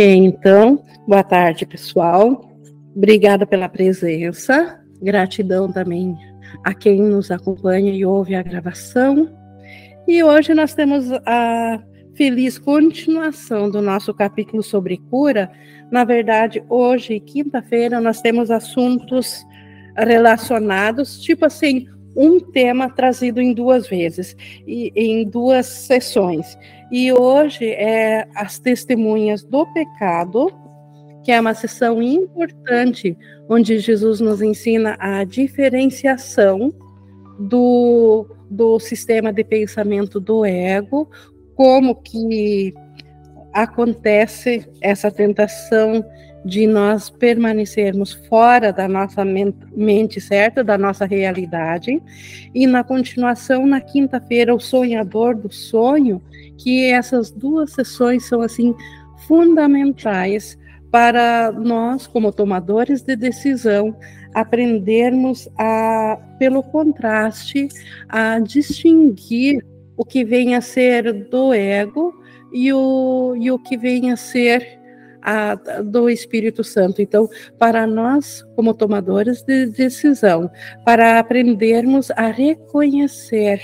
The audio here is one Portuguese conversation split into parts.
Então, boa tarde, pessoal. Obrigada pela presença. Gratidão também a quem nos acompanha e ouve a gravação. E hoje nós temos a feliz continuação do nosso capítulo sobre cura. Na verdade, hoje, quinta-feira, nós temos assuntos relacionados, tipo assim, um tema trazido em duas vezes, e em duas sessões. E hoje é as testemunhas do pecado, que é uma sessão importante, onde Jesus nos ensina a diferenciação do, do sistema de pensamento do ego, como que acontece essa tentação de nós permanecermos fora da nossa mente certa, da nossa realidade. E na continuação, na quinta-feira, o sonhador do sonho, que essas duas sessões são assim fundamentais para nós, como tomadores de decisão, aprendermos a, pelo contraste, a distinguir o que vem a ser do ego e o, e o que vem a ser a, do Espírito Santo. Então, para nós, como tomadores de decisão, para aprendermos a reconhecer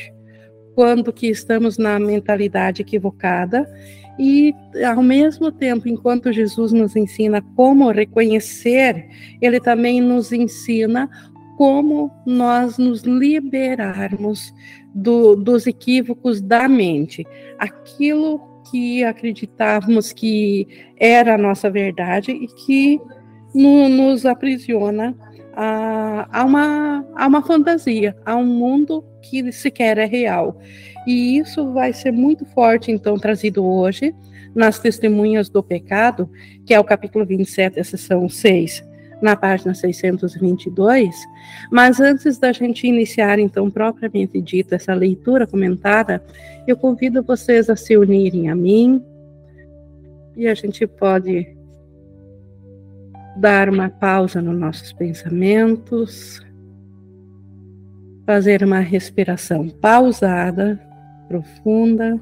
quando que estamos na mentalidade equivocada e ao mesmo tempo, enquanto Jesus nos ensina como reconhecer, ele também nos ensina como nós nos liberarmos do, dos equívocos da mente. Aquilo que acreditávamos que era a nossa verdade e que no, nos aprisiona a, a, uma, a uma fantasia, a um mundo que sequer é real. E isso vai ser muito forte, então, trazido hoje nas Testemunhas do Pecado, que é o capítulo 27, a sessão 6 na página 622. Mas antes da gente iniciar, então, propriamente dito, essa leitura comentada, eu convido vocês a se unirem a mim e a gente pode dar uma pausa nos nossos pensamentos, fazer uma respiração pausada, profunda,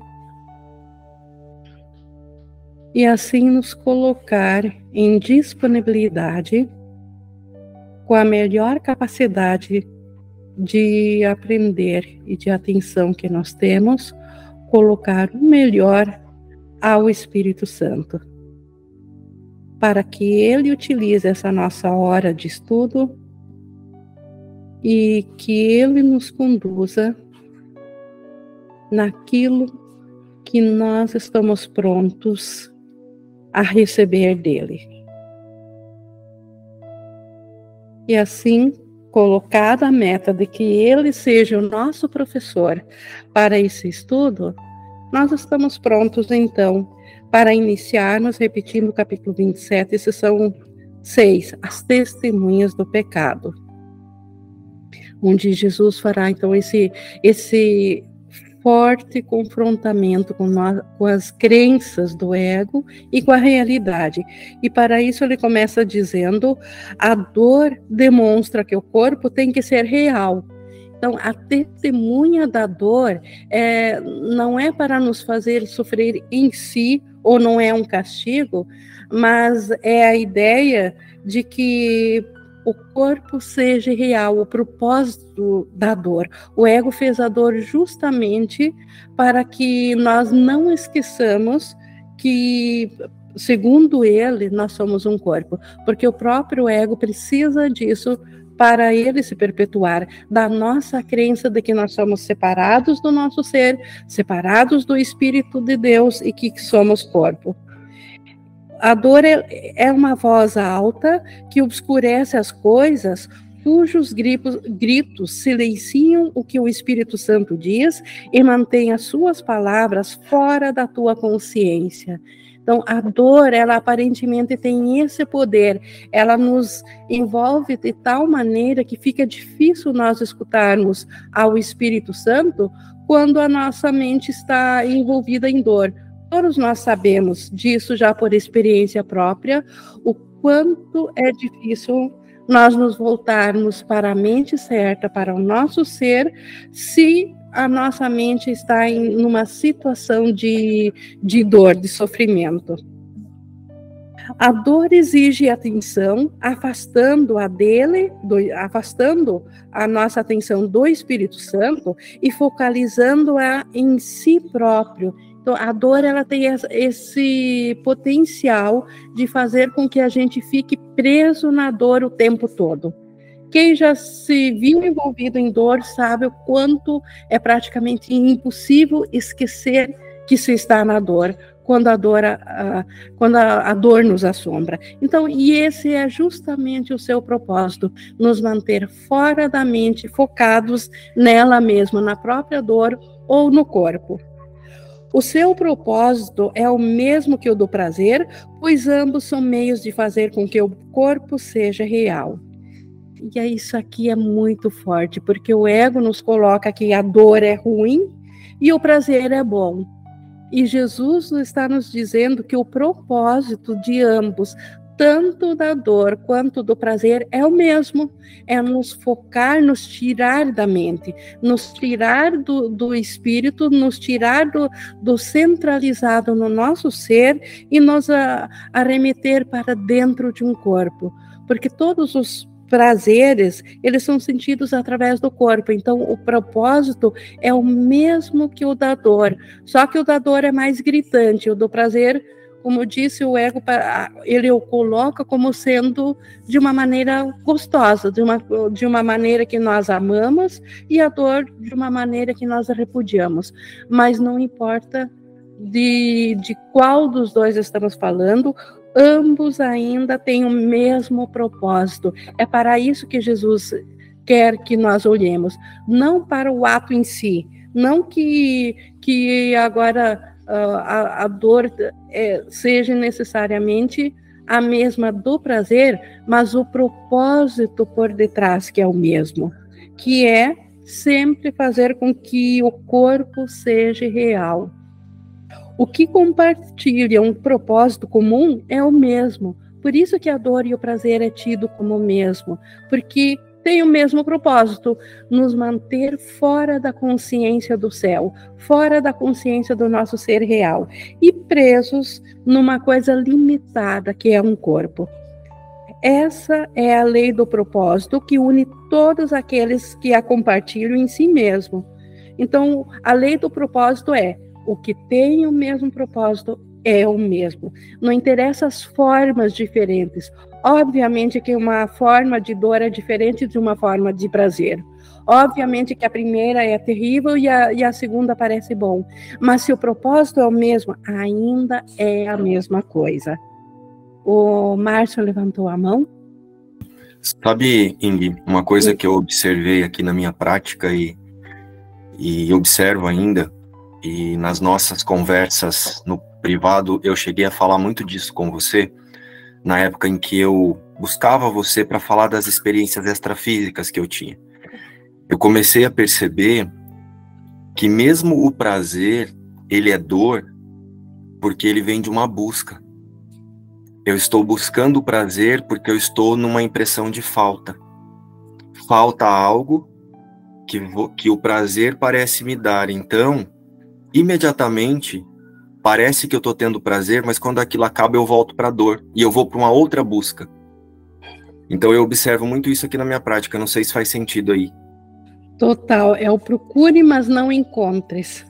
e assim nos colocar em disponibilidade com a melhor capacidade de aprender e de atenção que nós temos, colocar o melhor ao Espírito Santo, para que ele utilize essa nossa hora de estudo e que ele nos conduza naquilo que nós estamos prontos a receber dele. E assim colocada a meta de que ele seja o nosso professor para esse estudo, nós estamos prontos então para iniciarmos repetindo o capítulo 27, são 6, as testemunhas do pecado. Onde Jesus fará então esse esse forte confrontamento com, com as crenças do ego e com a realidade. E para isso ele começa dizendo: a dor demonstra que o corpo tem que ser real. Então, a testemunha da dor é, não é para nos fazer sofrer em si, ou não é um castigo, mas é a ideia de que o corpo seja real, o propósito da dor. O ego fez a dor justamente para que nós não esqueçamos que, segundo ele, nós somos um corpo, porque o próprio ego precisa disso para ele se perpetuar, da nossa crença de que nós somos separados do nosso ser, separados do Espírito de Deus e que somos corpo. A dor é, é uma voz alta que obscurece as coisas, cujos gritos, gritos silenciam o que o Espírito Santo diz e mantém as suas palavras fora da tua consciência. Então, a dor, ela aparentemente tem esse poder, ela nos envolve de tal maneira que fica difícil nós escutarmos ao Espírito Santo quando a nossa mente está envolvida em dor. Todos nós sabemos disso já por experiência própria, o quanto é difícil nós nos voltarmos para a mente certa, para o nosso ser, se a nossa mente está em uma situação de, de dor, de sofrimento. A dor exige atenção, afastando a dele, do, afastando a nossa atenção do Espírito Santo e focalizando-a em si próprio. Então, a dor ela tem esse potencial de fazer com que a gente fique preso na dor o tempo todo. Quem já se viu envolvido em dor sabe o quanto é praticamente impossível esquecer que se está na dor, quando a dor, a, quando a, a, dor nos assombra. Então, e esse é justamente o seu propósito, nos manter fora da mente, focados nela mesma, na própria dor ou no corpo. O seu propósito é o mesmo que o do prazer, pois ambos são meios de fazer com que o corpo seja real. E isso aqui é muito forte, porque o ego nos coloca que a dor é ruim e o prazer é bom. E Jesus está nos dizendo que o propósito de ambos, tanto da dor quanto do prazer, é o mesmo: é nos focar, nos tirar da mente, nos tirar do, do espírito, nos tirar do, do centralizado no nosso ser e nos arremeter para dentro de um corpo. Porque todos os prazeres, eles são sentidos através do corpo. Então, o propósito é o mesmo que o da dor, só que o da dor é mais gritante, o do prazer, como disse o ego, ele o coloca como sendo de uma maneira gostosa, de uma, de uma maneira que nós amamos, e a dor de uma maneira que nós repudiamos. Mas não importa de, de qual dos dois estamos falando, ambos ainda têm o mesmo propósito. É para isso que Jesus quer que nós olhemos, não para o ato em si, não que, que agora uh, a, a, dor é, seja necessariamente a mesma do prazer, mas o propósito por detrás que é o mesmo, que é sempre fazer com que o corpo seja real. O que compartilha um propósito comum é o mesmo. Por isso que a dor e o prazer é tido como o mesmo, porque tem o mesmo propósito, nos manter fora da consciência do céu, fora da consciência do nosso ser real e presos numa coisa limitada que é um corpo. Essa é a lei do propósito que une todos aqueles que a compartilham em si mesmo. Então, a lei do propósito é o que tem o mesmo propósito é o mesmo. Não interessa as formas diferentes. Obviamente que uma forma de dor é diferente de uma forma de prazer. Obviamente que a primeira é terrível e a, e a segunda parece bom. Mas se o propósito é o mesmo, ainda é a mesma coisa. O Márcio levantou a mão. Sabe, Ing, uma coisa que eu observei aqui na minha prática e, e observo ainda e nas nossas conversas no privado eu cheguei a falar muito disso com você, na época em que eu buscava você para falar das experiências extrafísicas que eu tinha. Eu comecei a perceber que mesmo o prazer, ele é dor porque ele vem de uma busca. Eu estou buscando o prazer porque eu estou numa impressão de falta. Falta algo que, que o prazer parece me dar. Então, imediatamente parece que eu tô tendo prazer, mas quando aquilo acaba eu volto para dor e eu vou para uma outra busca. Então eu observo muito isso aqui na minha prática, não sei se faz sentido aí. Total, é o procure, mas não encontres.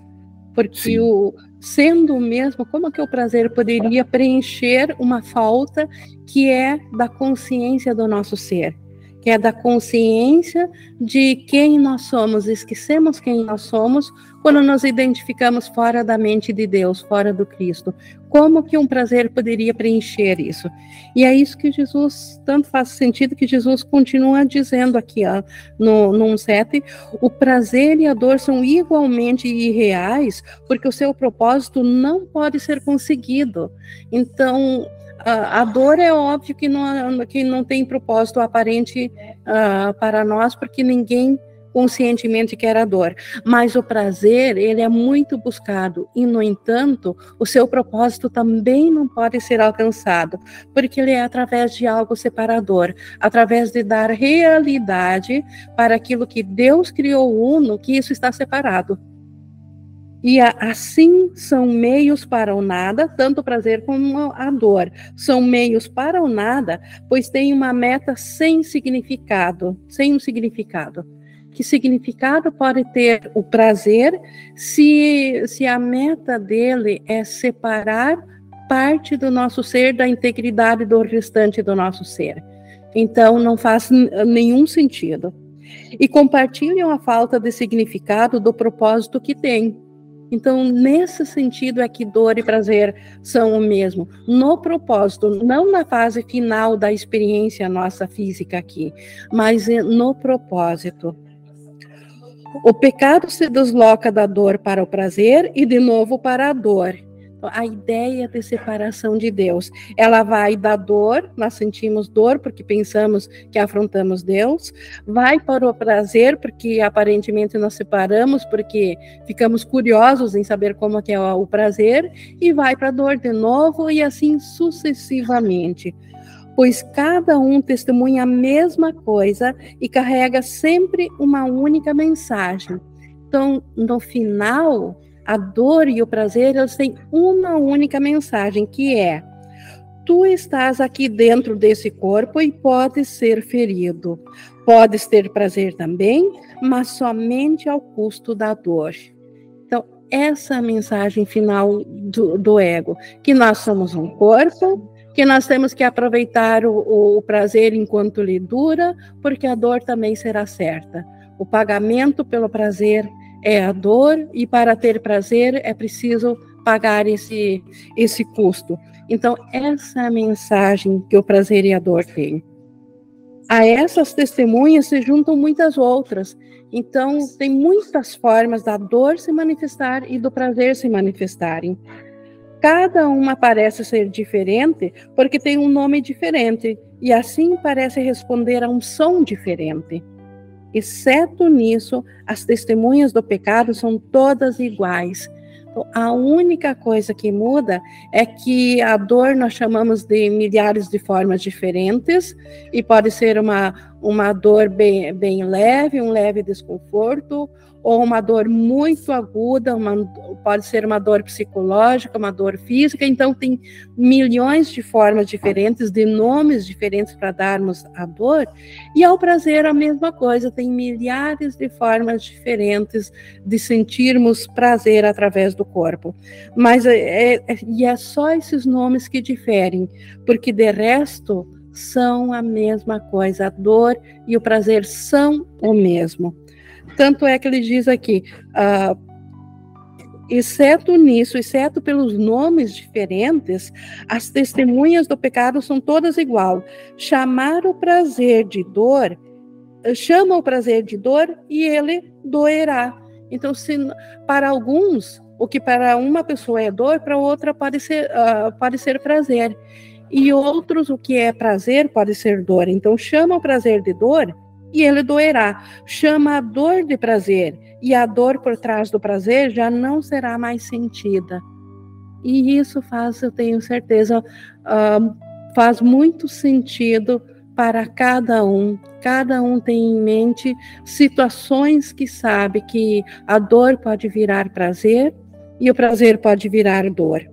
Porque Sim. o sendo o mesmo, como que o prazer poderia preencher uma falta que é da consciência do nosso ser? Que é da consciência de quem nós somos, esquecemos quem nós somos quando nos identificamos fora da mente de Deus, fora do Cristo. Como que um prazer poderia preencher isso? E é isso que Jesus, tanto faz sentido que Jesus continua dizendo aqui ó, no, no 7, o prazer e a dor são igualmente irreais, porque o seu propósito não pode ser conseguido. Então, a, a dor é óbvio que não, que não tem propósito aparente uh, para nós, porque ninguém conscientemente quer a dor, mas o prazer, ele é muito buscado e, no entanto, o seu propósito também não pode ser alcançado, porque ele é através de algo separador, através de dar realidade para aquilo que Deus criou uno, que isso está separado. E a, assim são meios para o nada, tanto o prazer como a dor. São meios para o nada, pois tem uma meta sem significado, sem um significado. Que significado pode ter o prazer se, se a meta dele é separar parte do nosso ser da integridade do restante do nosso ser? Então, não faz nenhum sentido. E compartilham a falta de significado do propósito que tem. Então, nesse sentido é que dor e prazer são o mesmo. No propósito, não na fase final da experiência nossa física aqui, mas no propósito. O pecado se desloca da dor para o prazer e de novo para a dor a ideia de separação de Deus. Ela vai da dor, nós sentimos dor porque pensamos que afrontamos Deus, vai para o prazer porque aparentemente nós separamos porque ficamos curiosos em saber como é o prazer e vai para a dor de novo e assim sucessivamente. Pois cada um testemunha a mesma coisa e carrega sempre uma única mensagem. Então, no final, a dor e o prazer, eles têm uma única mensagem, que é: tu estás aqui dentro desse corpo e podes ser ferido. Podes ter prazer também, mas somente ao custo da dor. Então, essa é a mensagem final do, do ego: que nós somos um corpo, que nós temos que aproveitar o, o prazer enquanto lhe dura, porque a dor também será certa. O pagamento pelo prazer é a dor e para ter prazer é preciso pagar esse esse custo. Então essa é a mensagem que o prazer e a dor têm. A essas testemunhas se juntam muitas outras. Então tem muitas formas da dor se manifestar e do prazer se manifestarem. Cada uma parece ser diferente porque tem um nome diferente e assim parece responder a um som diferente. Exceto nisso, as testemunhas do pecado são todas iguais. Então, a única coisa que muda é que a dor nós chamamos de milhares de formas diferentes, e pode ser uma, uma dor bem, bem leve, um leve desconforto, ou uma dor muito aguda, uma, pode ser uma dor psicológica, uma dor física, então tem milhões de formas diferentes, de nomes diferentes para darmos a dor, e ao prazer a mesma coisa, tem milhares de formas diferentes de sentirmos prazer através do corpo, mas é, é, e é só esses nomes que diferem, porque de resto são a mesma coisa, a dor e o prazer são o mesmo. Tanto é que ele diz aqui, uh, exceto nisso, exceto pelos nomes diferentes, as testemunhas do pecado são todas igual. Chamar o prazer de dor, chama o prazer de dor e ele doerá. Então, se, para alguns, o que para uma pessoa é dor, para outra pode ser, uh, pode ser prazer. E outros, o que é prazer, pode ser dor. Então, chama o prazer de dor e ele doerá. Chama a dor de prazer, e a dor por trás do prazer já não será mais sentida. E isso faz, eu tenho certeza, uh, faz muito sentido para cada um. Cada um tem em mente situações que sabe que a dor pode virar prazer e o prazer pode virar dor.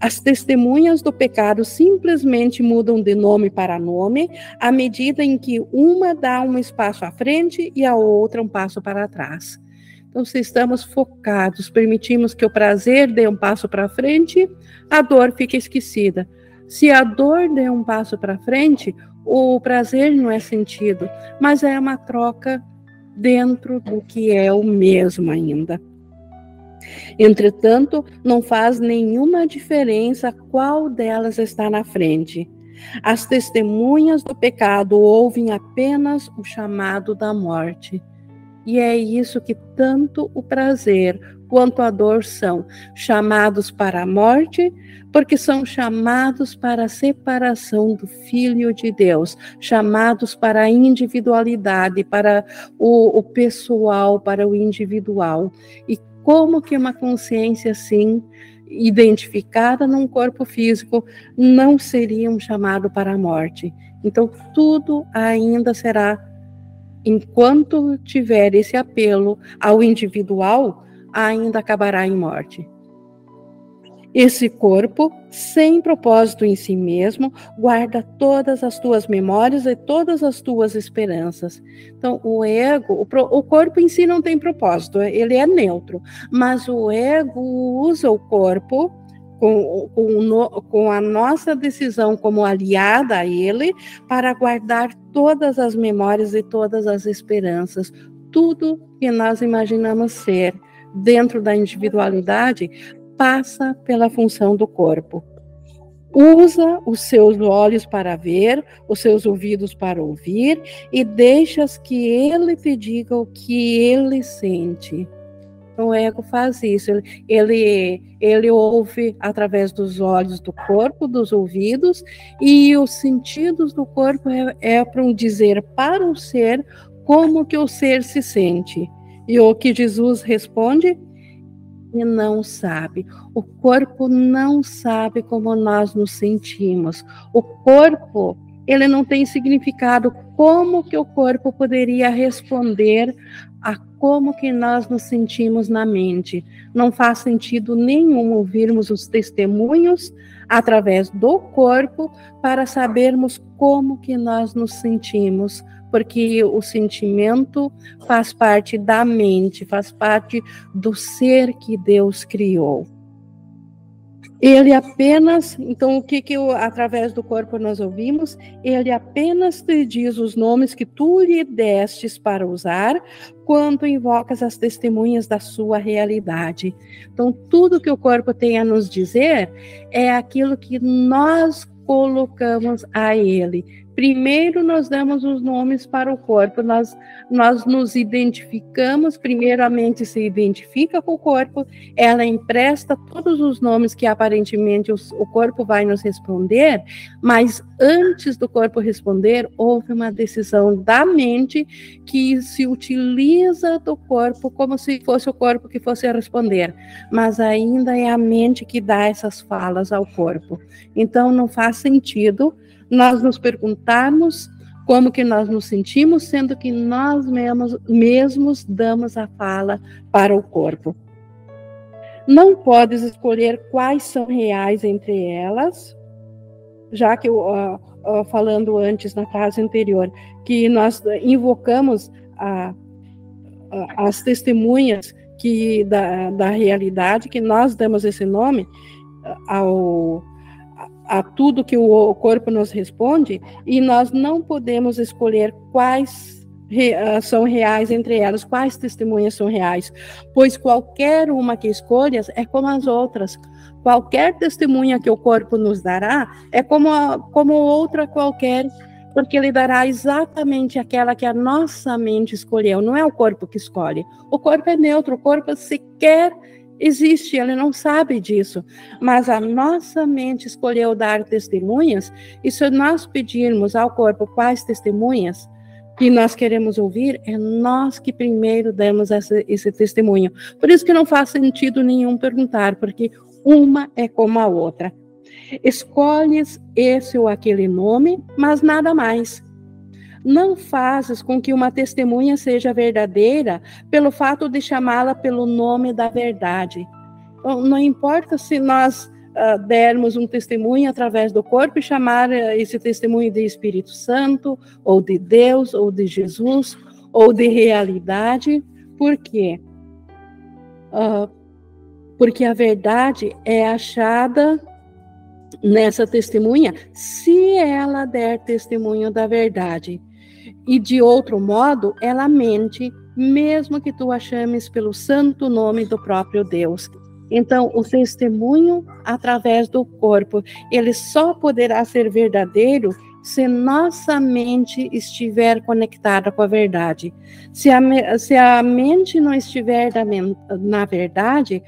As testemunhas do pecado simplesmente mudam de nome para nome à medida em que uma dá um espaço à frente e a outra um passo para trás. Então, se estamos focados, permitimos que o prazer dê um passo para frente, a dor fica esquecida. Se a dor der um passo para frente, o prazer não é sentido, mas é uma troca dentro do que é o mesmo ainda. Entretanto, não faz nenhuma diferença qual delas está na frente. As testemunhas do pecado ouvem apenas o chamado da morte. E é isso que tanto o prazer quanto a dor são chamados para a morte, porque são chamados para a separação do Filho de Deus, chamados para a individualidade, para o, o pessoal, para o individual. E como que uma consciência assim, identificada num corpo físico, não seria um chamado para a morte. Então, tudo ainda será, enquanto tiver esse apelo ao individual, ainda acabará em morte. Esse corpo, sem propósito em si mesmo, guarda todas as tuas memórias e todas as tuas esperanças. Então, o ego, o, o corpo em si não tem propósito, ele é neutro, mas o ego usa o corpo com, com, com, a nossa decisão como aliada a ele, para guardar todas as memórias e todas as esperanças, tudo que nós imaginamos ser dentro da individualidade, passa pela função do corpo. Usa os seus olhos para ver, os seus ouvidos para ouvir, e deixas que ele te diga o que ele sente. Então, o ego faz isso, ele, ele ouve através dos olhos do corpo, dos ouvidos, e os sentidos do corpo é, é para um dizer para o ser como que o ser se sente. E o que Jesus responde? E não sabe. O corpo não sabe como nós nos sentimos. O corpo, ele não tem significado. Como que o corpo poderia responder a como que nós nos sentimos na mente? Não faz sentido nenhum ouvirmos os testemunhos através do corpo para sabermos como que nós nos sentimos porque o sentimento faz parte da mente, faz parte do ser que Deus criou. Ele apenas, então o que que através do corpo nós ouvimos? Ele apenas te diz os nomes que tu lhe destes para usar quando invocas as testemunhas da sua realidade. Então tudo que o corpo tem a nos dizer é aquilo que nós colocamos a ele, primeiro nós damos os nomes para o corpo, nós, nós nos identificamos, primeiramente se identifica com o corpo, ela empresta todos os nomes que aparentemente os, o corpo vai nos responder, mas antes do corpo responder, houve uma decisão da mente que se utiliza do corpo como se fosse o corpo que fosse responder, mas ainda é a mente que dá essas falas ao corpo. Então não faz sentido nós nos perguntarmos como que nós nos sentimos, sendo que nós mesmos, mesmos damos a fala para o corpo. Não podes escolher quais são reais entre elas, já que uh, uh, falando antes na frase anterior, que nós invocamos a, a, as testemunhas que da, da realidade, que nós damos esse nome ao a tudo que o corpo nos responde e nós não podemos escolher quais ah, são reais entre elas, quais testemunhas são reais, pois qualquer uma que escolhas é como as outras. Qualquer testemunha que o corpo nos dará é como, a, como outra qualquer, porque ele dará exatamente aquela que a nossa mente escolheu, não é o corpo que escolhe. O corpo é neutro, o corpo sequer existe, ele não sabe disso. Mas a nossa mente escolheu dar testemunhas, e se nós pedirmos ao corpo quais testemunhas que nós queremos ouvir, é nós que primeiro damos esse, esse testemunho. Por isso que não faz sentido nenhum perguntar, porque uma é como a outra. Escolhes esse ou aquele nome, mas nada mais não fazes com que uma testemunha seja verdadeira pelo fato de chamá-la pelo nome da verdade. Então, não importa se nós uh, dermos um testemunho através do corpo e chamar uh, esse testemunho de Espírito Santo, ou de Deus, ou de Jesus, ou de realidade, por quê? Uh, porque a verdade é achada nessa testemunha se ela der testemunho da verdade. E de outro modo, ela mente, mesmo que tu a chames pelo santo nome do próprio Deus. Então, o testemunho através do corpo, ele só poderá ser verdadeiro se nossa mente estiver conectada com a verdade. Se a, se a mente não estiver na verdade,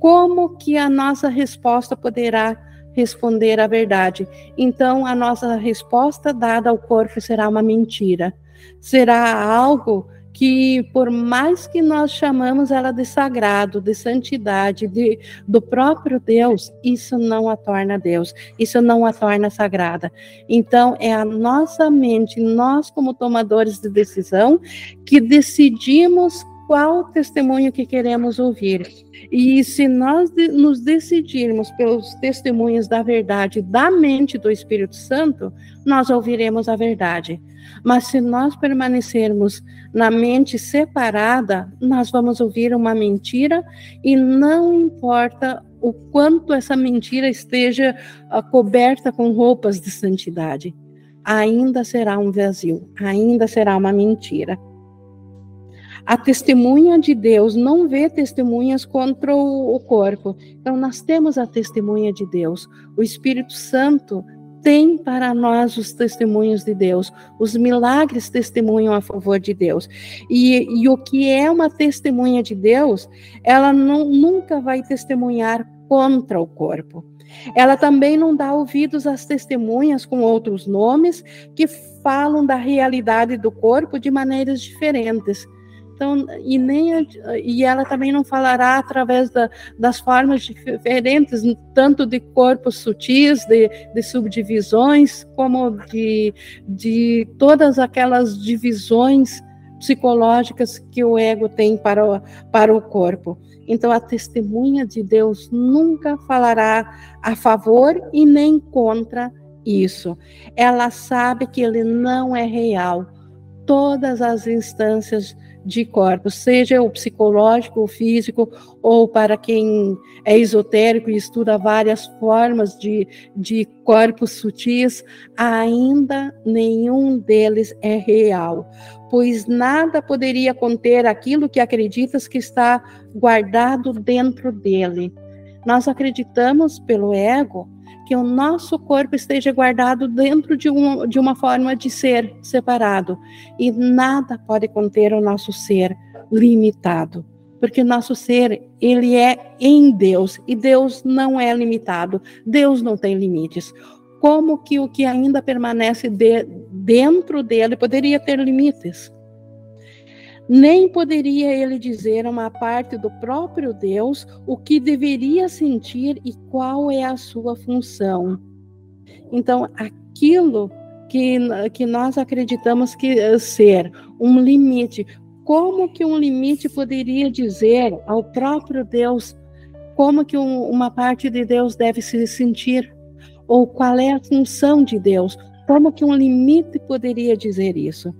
como que a nossa resposta poderá responder a verdade. Então, a nossa resposta dada ao corpo será uma mentira. Será algo que, por mais que nós chamamos ela de sagrado, de santidade, de, do próprio Deus, isso não a torna Deus, isso não a torna sagrada. Então, é a nossa mente, nós, como tomadores de decisão, que decidimos qual testemunho que queremos ouvir. E se nós nos decidirmos pelos testemunhos da verdade da mente do Espírito Santo, nós ouviremos a verdade. Mas se nós permanecermos na mente separada, nós vamos ouvir uma mentira e não importa o quanto essa mentira esteja uh, coberta com roupas de santidade, ainda será um vazio, ainda será uma mentira. A testemunha de Deus não vê testemunhas contra o, corpo. Então, nós temos a testemunha de Deus. O Espírito Santo tem para nós os testemunhos de Deus, os milagres testemunham a favor de Deus. E, e o que é uma testemunha de Deus, ela não, nunca vai testemunhar contra o corpo. Ela também não dá ouvidos às testemunhas com outros nomes que falam da realidade do corpo de maneiras diferentes. Então, e, nem, e ela também não falará através da, das formas diferentes, tanto de corpos sutis, de, de subdivisões, como de, de todas aquelas divisões psicológicas que o ego tem para o, para o corpo. Então, a testemunha de Deus nunca falará a favor e nem contra isso. Ela sabe que ele não é real. Todas as instâncias de corpos, seja o psicológico, o físico, ou para quem é esotérico e estuda várias formas de, de corpos sutis, ainda nenhum deles é real, pois nada poderia conter aquilo que acreditas que está guardado dentro dele. Nós acreditamos pelo ego que o nosso corpo esteja guardado dentro de, um, de uma forma de ser separado. E nada pode conter o nosso ser limitado. Porque o nosso ser, ele é em Deus. E Deus não é limitado. Deus não tem limites. Como que o que ainda permanece de, dentro dele poderia ter limites? Nem poderia ele dizer a uma parte do próprio Deus o que deveria sentir e qual é a sua função. Então, aquilo que, que nós acreditamos que eh, ser um limite, como que um limite poderia dizer ao próprio Deus como que um, uma parte de Deus deve se sentir? Ou qual é a função de Deus? Como que um limite poderia dizer isso?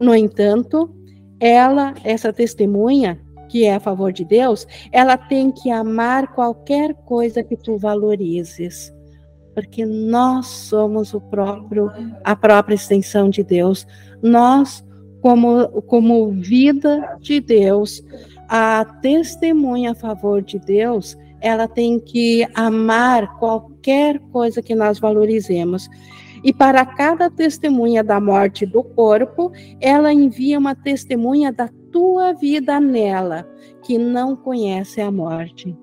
No entanto, ela, essa testemunha, que é a favor de Deus, ela tem que amar qualquer coisa que tu valorizes. Porque nós somos o próprio, a própria extensão de Deus. Nós, como, como vida de Deus, a testemunha a favor de Deus, ela tem que amar qualquer coisa que nós valorizemos. E para cada testemunha da morte do corpo, ela envia uma testemunha da tua vida nela, que não conhece a morte.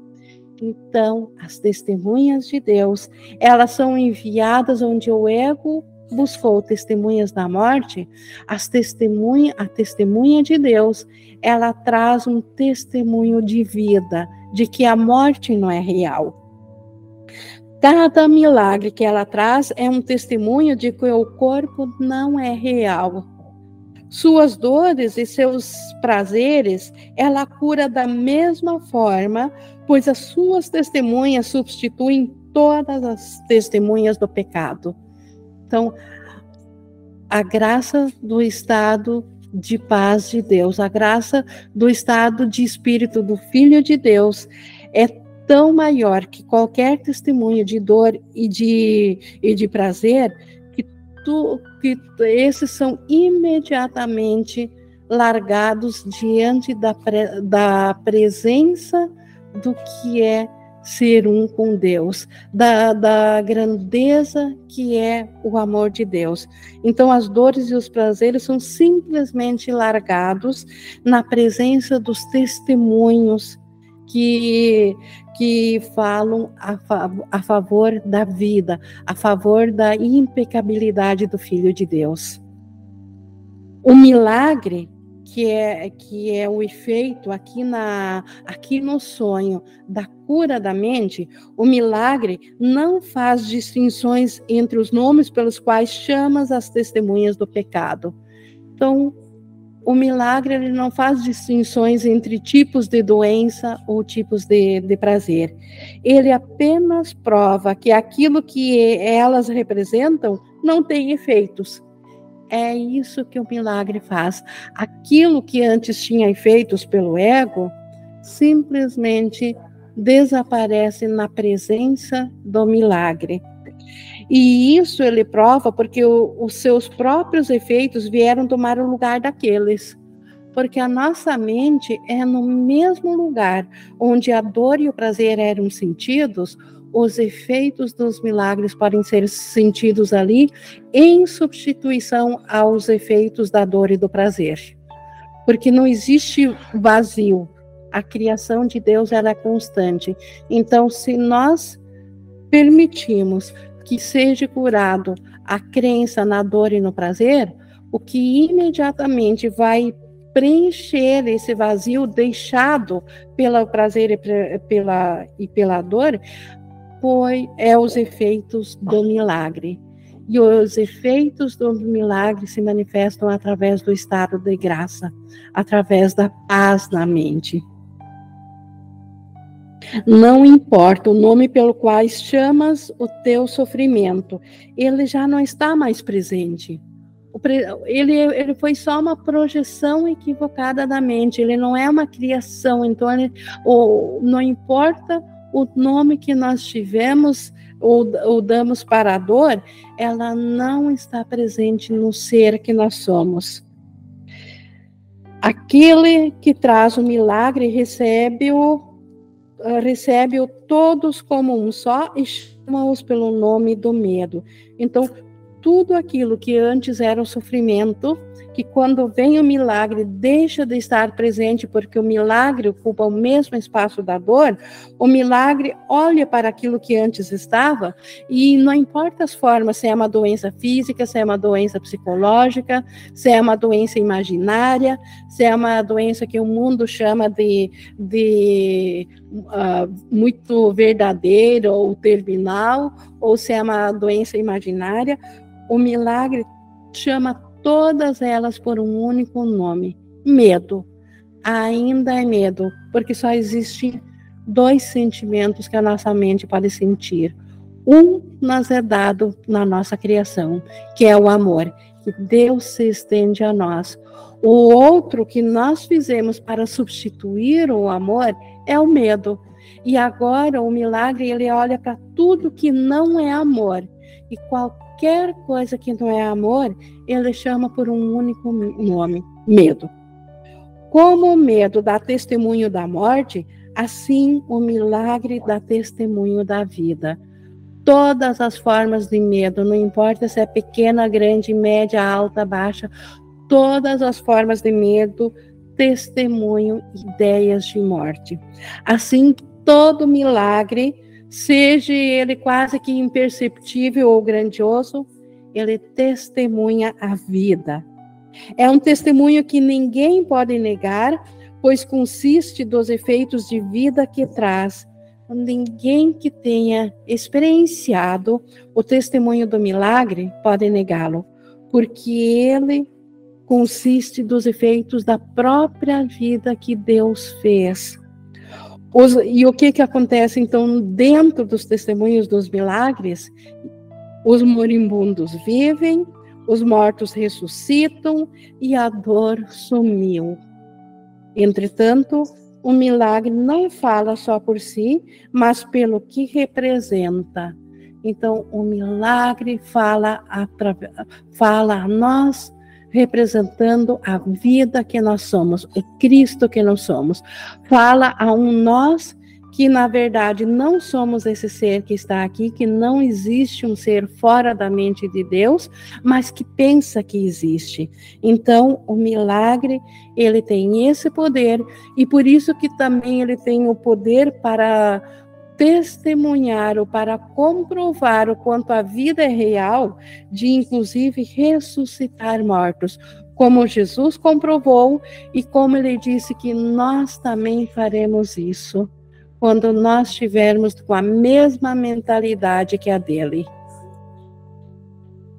Então, as testemunhas de Deus, elas são enviadas onde o ego buscou testemunhas da morte, as testemunha, a testemunha de Deus, ela traz um testemunho de vida, de que a morte não é real. Cada milagre que ela traz é um testemunho de que o corpo não é real. Suas dores e seus prazeres, ela cura da mesma forma, pois as suas testemunhas substituem todas as testemunhas do pecado. Então, a graça do estado de paz de Deus, a graça do estado de espírito do Filho de Deus é tão maior que qualquer testemunho de dor e de, e de prazer, que, tu, que esses são imediatamente largados diante da, pre, da presença do que é ser um com Deus, da, da grandeza que é o amor de Deus. Então, as dores e os prazeres são simplesmente largados na presença dos testemunhos que, que falam a, a favor da vida, a favor da impecabilidade do Filho de Deus. O milagre que é que é o efeito aqui na aqui no sonho da cura da mente, o milagre não faz distinções entre os nomes pelos quais chamas as testemunhas do pecado. Então, o milagre ele não faz distinções entre tipos de doença ou tipos de, de prazer. Ele apenas prova que aquilo que elas representam não tem efeitos. É isso que o milagre faz. Aquilo que antes tinha efeitos pelo ego, simplesmente desaparece na presença do milagre. E isso ele prova porque o, os seus próprios efeitos vieram tomar o lugar daqueles. Porque a nossa mente é no mesmo lugar onde a dor e o prazer eram sentidos, os efeitos dos milagres podem ser sentidos ali em substituição aos efeitos da dor e do prazer. Porque não existe vazio. A criação de Deus era é constante. Então, se nós permitimos que seja curado a crença na dor e no prazer, o que imediatamente vai preencher esse vazio deixado pelo prazer e pela, e pela dor foi é os efeitos do milagre. E os efeitos do milagre se manifestam através do estado de graça, através da paz na mente. Não importa o nome pelo qual chamas o teu sofrimento, ele já não está mais presente. Ele, ele foi só uma projeção equivocada da mente, ele não é uma criação, então ele, ou, não importa o nome que nós tivemos ou, ou damos para a dor, ela não está presente no ser que nós somos. Aquele que traz o milagre recebe-o recebe-o todos como um só e chama-os pelo nome do medo. Então, tudo aquilo que antes era o sofrimento, que quando vem o milagre deixa de estar presente porque o milagre ocupa o mesmo espaço da dor, o milagre olha para aquilo que antes estava e não importa as formas, se é uma doença física, se é uma doença psicológica, se é uma doença imaginária, se é uma doença que o mundo chama de, de uh, muito verdadeira ou terminal, ou se é uma doença imaginária, o milagre chama todas elas por um único nome: medo. Ainda é medo, porque só existem dois sentimentos que a nossa mente pode sentir. Um nos é dado na nossa criação, que é o amor, que Deus se estende a nós. O outro que nós fizemos para substituir o amor é o medo. E agora o milagre ele olha para tudo que não é amor e qualquer coisa que não é amor, ele chama por um único nome: medo. Como o medo dá testemunho da morte, assim o milagre dá testemunho da vida. Todas as formas de medo, não importa se é pequena, grande, média, alta, baixa, todas as formas de medo testemunham ideias de morte. Assim, todo milagre seja ele quase que imperceptível ou grandioso, ele testemunha a vida. É um testemunho que ninguém pode negar, pois consiste dos efeitos de vida que traz. Ninguém que tenha experienciado o testemunho do milagre pode negá-lo, porque ele consiste dos efeitos da própria vida que Deus fez. Os, e o que, que acontece, então, dentro dos testemunhos dos milagres? Os moribundos vivem, os mortos ressuscitam e a dor sumiu. Entretanto, o milagre não fala só por si, mas pelo que representa. Então, o milagre fala a, fala a nós representando a vida que nós somos, o Cristo que nós somos. Fala a um nós que na verdade não somos esse ser que está aqui, que não existe um ser fora da mente de Deus, mas que pensa que existe. Então, o milagre, ele tem esse poder e por isso que também ele tem o poder para testemunhar ou para comprovar o quanto a vida é real, de inclusive ressuscitar mortos, como Jesus comprovou e como ele disse que nós também faremos isso quando nós estivermos com a mesma mentalidade que a dele.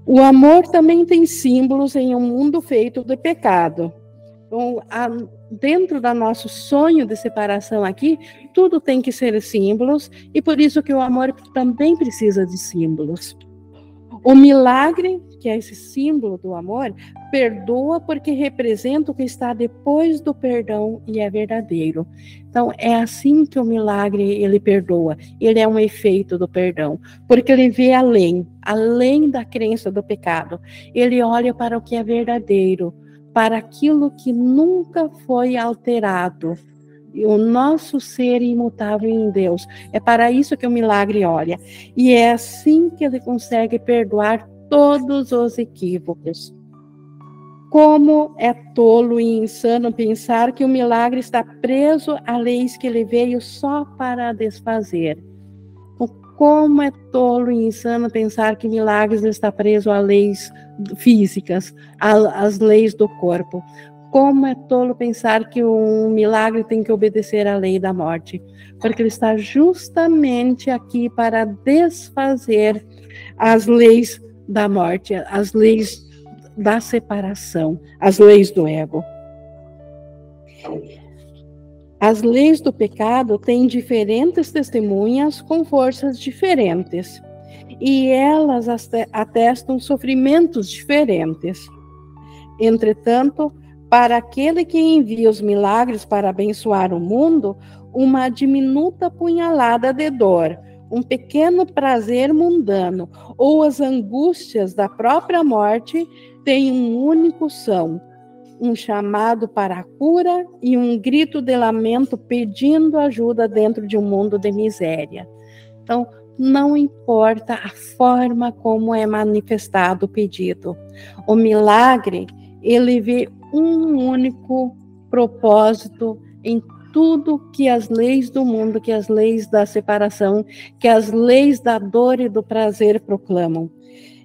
O amor também tem símbolos em um mundo feito de pecado. Então, a, dentro do nosso sonho de separação aqui, tudo tem que ser símbolos, e por isso que o amor também precisa de símbolos. O milagre, que é esse símbolo do amor, perdoa porque representa o que está depois do perdão e é verdadeiro. Então é assim que o milagre ele perdoa. Ele é um efeito do perdão, porque ele vê além, além da crença do pecado. Ele olha para o que é verdadeiro, para aquilo que nunca foi alterado, o nosso ser imutável em Deus. É para isso que o milagre olha. E é assim que ele consegue perdoar todos os equívocos. Como é tolo e insano pensar que o milagre está preso a leis que ele veio só para desfazer. Como é tolo e insano pensar que milagres está preso a leis físicas, às leis do corpo. Como é tolo pensar que um milagre tem que obedecer à lei da morte, porque ele está justamente aqui para desfazer as leis da morte, as leis da separação, as leis do ego. As leis do pecado têm diferentes testemunhas com forças diferentes, e elas atestam sofrimentos diferentes. Entretanto, para aquele que envia os milagres para abençoar o mundo, uma diminuta punhalada de dor, um pequeno prazer mundano ou as angústias da própria morte têm um único som, um chamado para a cura e um grito de lamento pedindo ajuda dentro de um mundo de miséria. Então, não importa a forma como é manifestado o pedido. O milagre, ele vê um único propósito em tudo que as leis do mundo, que as leis da separação, que as leis da dor e do prazer proclamam.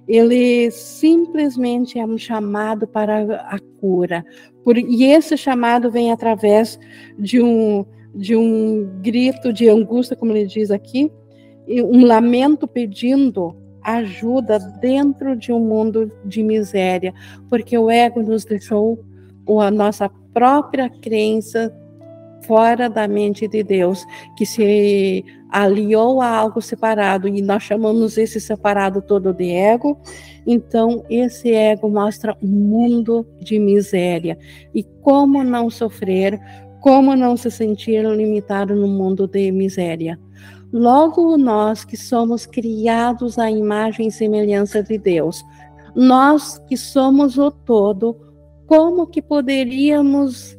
Ele simplesmente é um chamado para a cura. Por, e esse chamado vem através de um, de um grito de angústia, como ele diz aqui, um lamento pedindo ajuda dentro de um mundo de miséria, porque o ego nos deixou ou a nossa própria crença fora da mente de Deus, que se aliou a algo separado, e nós chamamos esse separado todo de ego, então esse ego mostra um mundo de miséria. E como não sofrer, como não se sentir limitado no mundo de miséria? Logo, nós que somos criados à imagem e semelhança de Deus, nós que somos o todo, como que poderíamos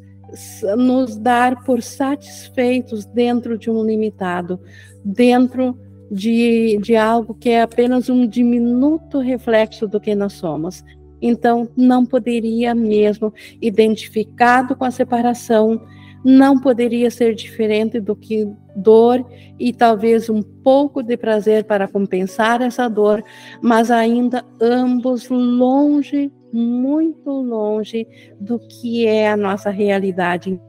nos dar por satisfeitos dentro de um limitado, dentro de, de algo que é apenas um diminuto reflexo do que nós somos. Então, não poderia mesmo, identificado com a separação, não poderia ser diferente do que dor e talvez um pouco de prazer para compensar essa dor, mas ainda ambos longe muito longe do que é a nossa realidade,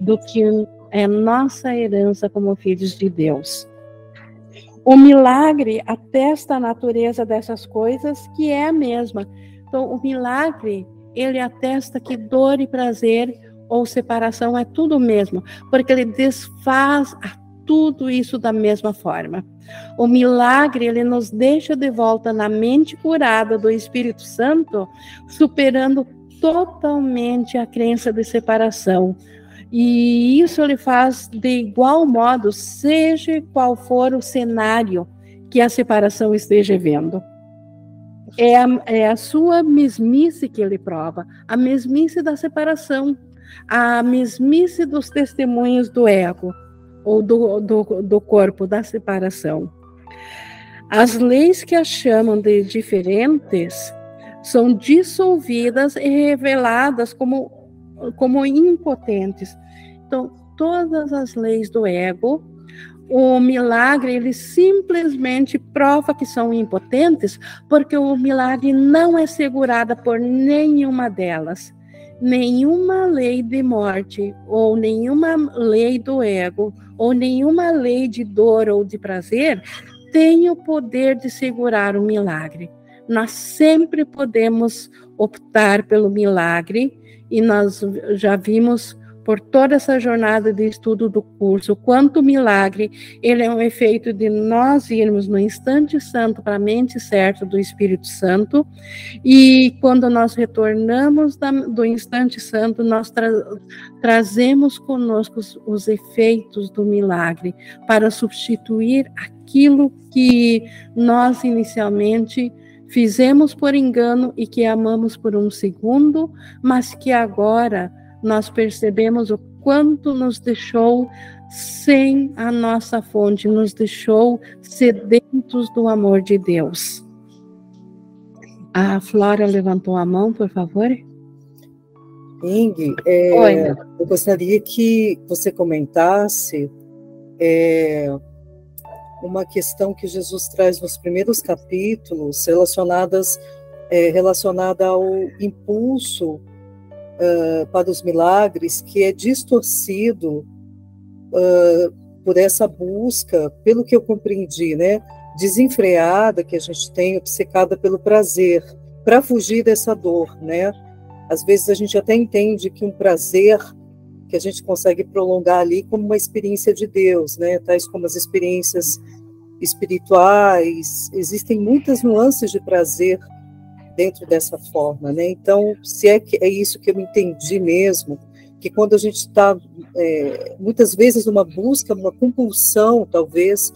do que é nossa herança como filhos de Deus. O milagre atesta a natureza dessas coisas, que é a mesma. Então, o milagre, ele atesta que dor e prazer ou separação é tudo mesmo, porque ele desfaz a tudo isso da mesma forma. O milagre, ele nos deixa de volta na mente curada do Espírito Santo, superando totalmente a crença de separação. E isso ele faz de igual modo, seja qual for o cenário que a separação esteja vendo. É a, é a sua mesmice que ele prova, a mesmice da separação, a mesmice dos testemunhos do ego ou do, do, do corpo, da separação. As leis que as chamam de diferentes são dissolvidas e reveladas como, como impotentes. Então, todas as leis do ego, o milagre, ele simplesmente prova que são impotentes, porque o milagre não é segurado por nenhuma delas nenhuma lei de morte, ou nenhuma lei do ego, ou nenhuma lei de dor ou de prazer tem o poder de segurar o milagre. nós sempre podemos optar pelo milagre e nós já vimos por toda essa jornada de estudo do curso, quanto milagre ele é um efeito de nós irmos no instante santo para a mente certa do Espírito Santo, e quando nós retornamos da, do instante santo, nós tra trazemos conosco os, os efeitos do milagre para substituir aquilo que nós inicialmente fizemos por engano e que amamos por um segundo, mas que agora nós percebemos o quanto nos deixou sem a nossa fonte, nos deixou sedentos do amor de Deus. A Flora levantou a mão, por favor. Ing, é, eu gostaria que você comentasse é, uma questão que Jesus traz nos primeiros capítulos, relacionadas é, relacionada ao impulso uh, para os milagres que é distorcido uh, por essa busca, pelo que eu compreendi, né, desenfreada que a gente tem, obcecada pelo prazer, para fugir dessa dor, né? Às vezes a gente até entende que um prazer que a gente consegue prolongar ali como uma experiência de Deus, né? Tais como as experiências espirituais, existem muitas nuances de prazer dentro dessa forma, né? Então, se é que é isso que eu entendi mesmo, que quando a gente está é, muitas vezes numa busca, numa compulsão, talvez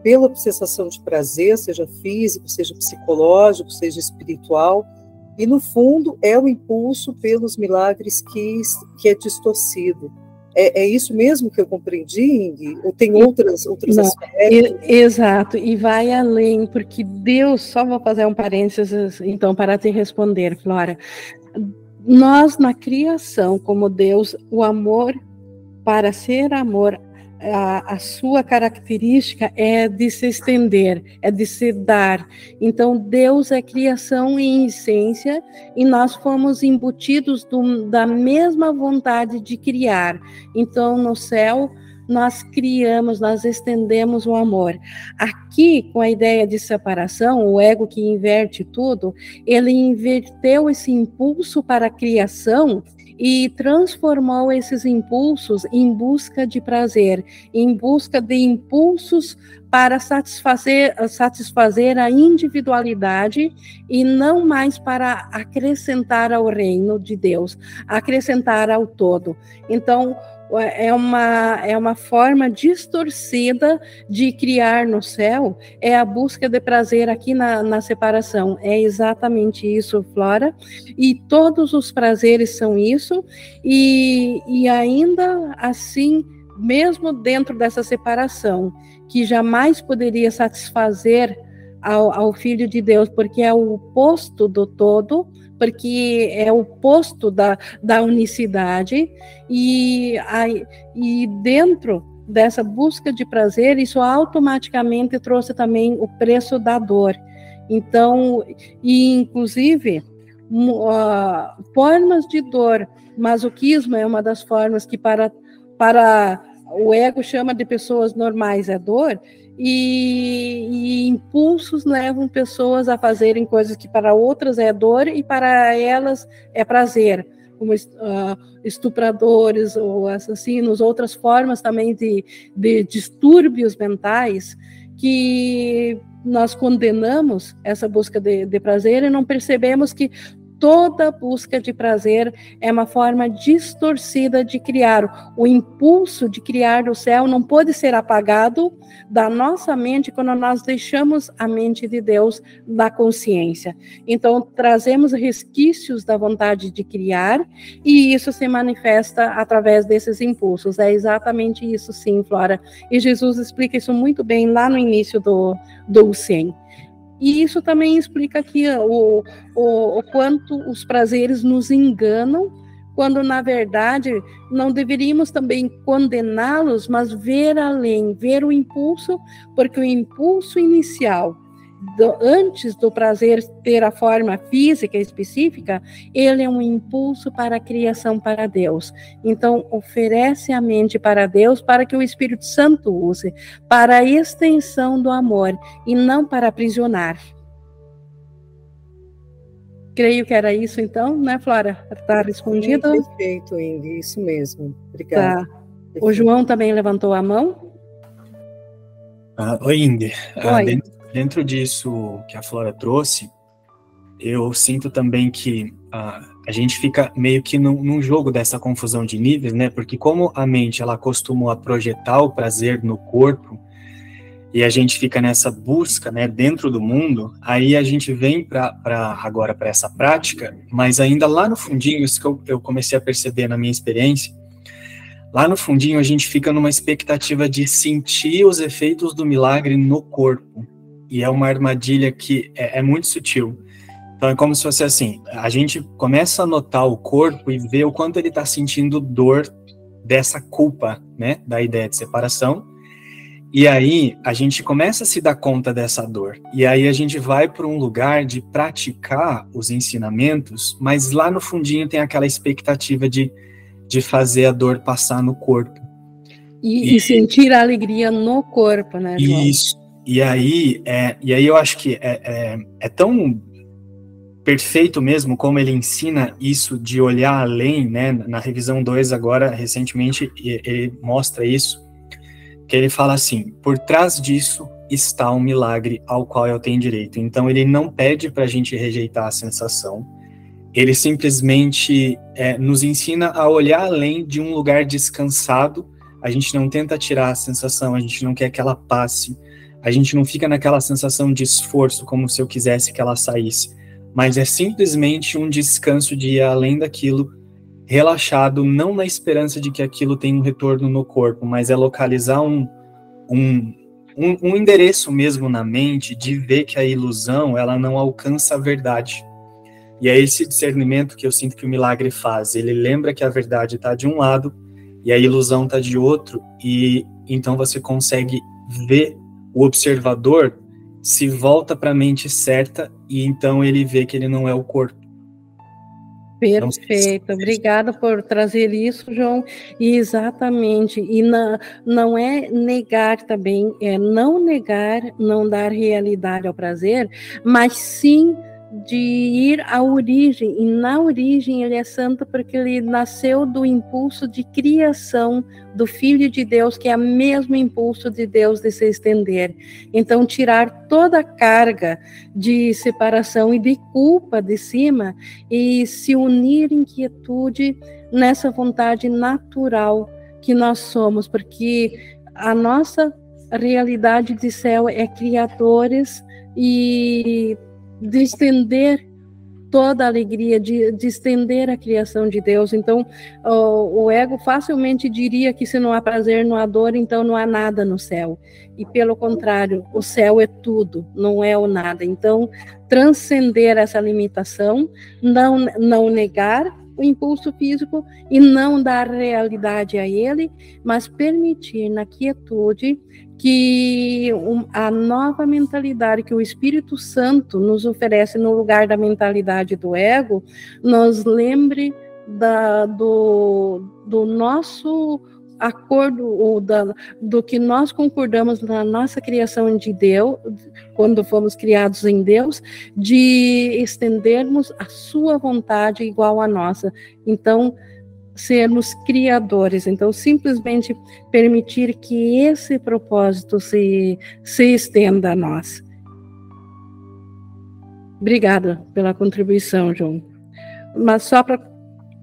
pela sensação de prazer, seja físico, seja psicológico, seja espiritual, e no fundo é o impulso pelos milagres que, que é distorcido. É, é, isso mesmo que eu compreendi, Ing? Ou tem outras, outros Não, aspectos? exato, e vai além, porque Deus, só vou fazer um parênteses, então, para te responder, Flora. Nós, na criação, como Deus, o amor, para ser amor, a, a, sua característica é de se estender, é de se dar. Então, Deus é criação em essência e nós fomos embutidos do, da mesma vontade de criar. Então, no céu, nós criamos, nós estendemos o amor. Aqui, com a ideia de separação, o ego que inverte tudo, ele inverteu esse impulso para a criação e transformou esses impulsos em busca de prazer, em busca de impulsos para satisfazer, satisfazer a individualidade e não mais para acrescentar ao reino de Deus, acrescentar ao todo. Então, é uma, é uma forma distorcida de criar no céu, é a busca de prazer aqui na, na separação. É exatamente isso, Flora. E todos os prazeres são isso, e, e ainda assim, mesmo dentro dessa separação, que jamais poderia satisfazer ao, ao Filho de Deus, porque é o oposto do todo, porque é o oposto da, da unicidade, e, a, e dentro dessa busca de prazer, isso automaticamente trouxe também o preço da dor. Então, e inclusive, uh, formas de dor, masoquismo é uma das formas que para, para o ego chama de pessoas normais é dor, e, e, impulsos levam pessoas a fazerem coisas que para outras é dor e para elas é prazer, como uh, estupradores ou assassinos, outras formas também de, de distúrbios mentais que nós condenamos essa busca de, de prazer e não percebemos que toda busca de prazer é uma forma distorcida de criar. O impulso de criar o céu não pode ser apagado da nossa mente quando nós deixamos a mente de Deus da consciência. Então, trazemos resquícios da vontade de criar e isso se manifesta através desses impulsos. É exatamente isso, sim, Flora. E Jesus explica isso muito bem lá no início do, do 100. E isso também explica aqui o, o, o quanto os prazeres nos enganam, quando na verdade não deveríamos também condená-los, mas ver além, ver o impulso, porque o impulso inicial do, antes do prazer ter a forma física específica, ele é um impulso para a criação para Deus. Então, oferece a mente para Deus para que o Espírito Santo use para a extensão do amor e não para aprisionar. Creio que era isso, então, né, Flora? Está respondido? Sim, perfeito, Ingrid, isso mesmo. Obrigada. Tá. O João também levantou a mão. Ah, oi, Ingrid. Ah, dentro, dentro, disso que a Flora trouxe, eu sinto também que ah, a gente fica meio que num, num, jogo dessa confusão de níveis, né? Porque como a mente ela costuma projetar o prazer no corpo, e a gente fica nessa busca, né, dentro do mundo, aí a gente vem para agora para essa prática, mas ainda lá no fundinho, isso que eu, eu comecei a perceber na minha experiência, lá no fundinho a gente fica numa expectativa de sentir os efeitos do milagre no corpo, e é uma armadilha que é, é muito sutil. Então é como se fosse assim, a gente começa a notar o corpo e ver o quanto ele está sentindo dor dessa culpa, né, da ideia de separação, e aí a gente começa a se dar conta dessa dor. E aí a gente vai para um lugar de praticar os ensinamentos, mas lá no fundinho tem aquela expectativa de, de fazer a dor passar no corpo. E, e, e sentir a alegria no corpo, né? João? Isso. E aí, é, e aí eu acho que é, é, é tão perfeito mesmo como ele ensina isso de olhar além, né? Na revisão 2 agora, recentemente, ele mostra isso que ele fala assim: por trás disso está um milagre ao qual eu tenho direito. Então ele não pede para a gente rejeitar a sensação, ele simplesmente é, nos ensina a olhar além de um lugar descansado. A gente não tenta tirar a sensação, a gente não quer que ela passe, a gente não fica naquela sensação de esforço como se eu quisesse que ela saísse, mas é simplesmente um descanso de ir além daquilo relaxado, não na esperança de que aquilo tenha um retorno no corpo, mas é localizar um, um, um, um endereço mesmo na mente de ver que a ilusão ela não alcança a verdade. E é esse discernimento que eu sinto que o milagre faz. Ele lembra que a verdade está de um lado e a ilusão está de outro, e então você consegue ver o observador se volta para a mente certa e então ele vê que ele não é o corpo. Perfeito, obrigada por trazer isso, João. E exatamente, e na, não é negar também, é não negar, não dar realidade ao prazer, mas sim de ir à origem, e na origem ele é santo porque ele nasceu do impulso de criação do Filho de Deus, que é o mesmo impulso de Deus de se estender. Então, tirar toda a carga de separação e de culpa de cima e se unir em quietude nessa vontade natural que nós somos, porque a nossa realidade de céu é criadores e de estender toda a alegria, de, de, estender a criação de Deus. Então, o, o, ego facilmente diria que se não há prazer, não há dor, então não há nada no céu. E pelo contrário, o céu é tudo, não é o nada. Então, transcender essa limitação, não, não negar o impulso físico e não dar realidade a ele, mas permitir na quietude que a nova mentalidade que o Espírito Santo nos oferece no lugar da mentalidade do ego, nos lembre da, do, do nosso acordo ou da, do que nós concordamos na nossa criação de Deus, quando fomos criados em Deus, de estendermos a sua vontade igual à nossa. Então, sermos criadores. Então, simplesmente permitir que esse propósito se, se estenda a nós. Obrigada pela contribuição, João. Mas só para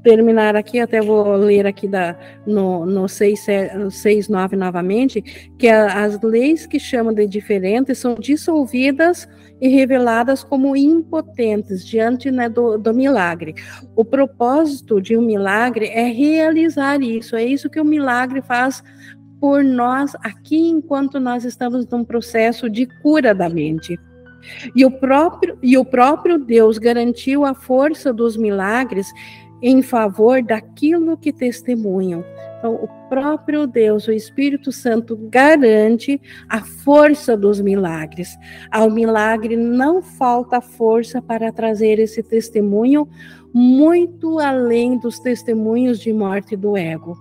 terminar aqui, até vou ler aqui da, no, no 6.9 novamente, que as leis que chamam de diferentes são dissolvidas e reveladas como impotentes diante né, do, do milagre. O propósito de um milagre é realizar isso, é isso que o milagre faz por nós aqui enquanto nós estamos num processo de cura da mente. E o próprio, e o próprio Deus garantiu a força dos milagres em favor daquilo que testemunham. Então, o próprio Deus, o Espírito Santo, garante a força dos milagres. Ao milagre não falta força para trazer esse testemunho muito além dos testemunhos de morte do ego.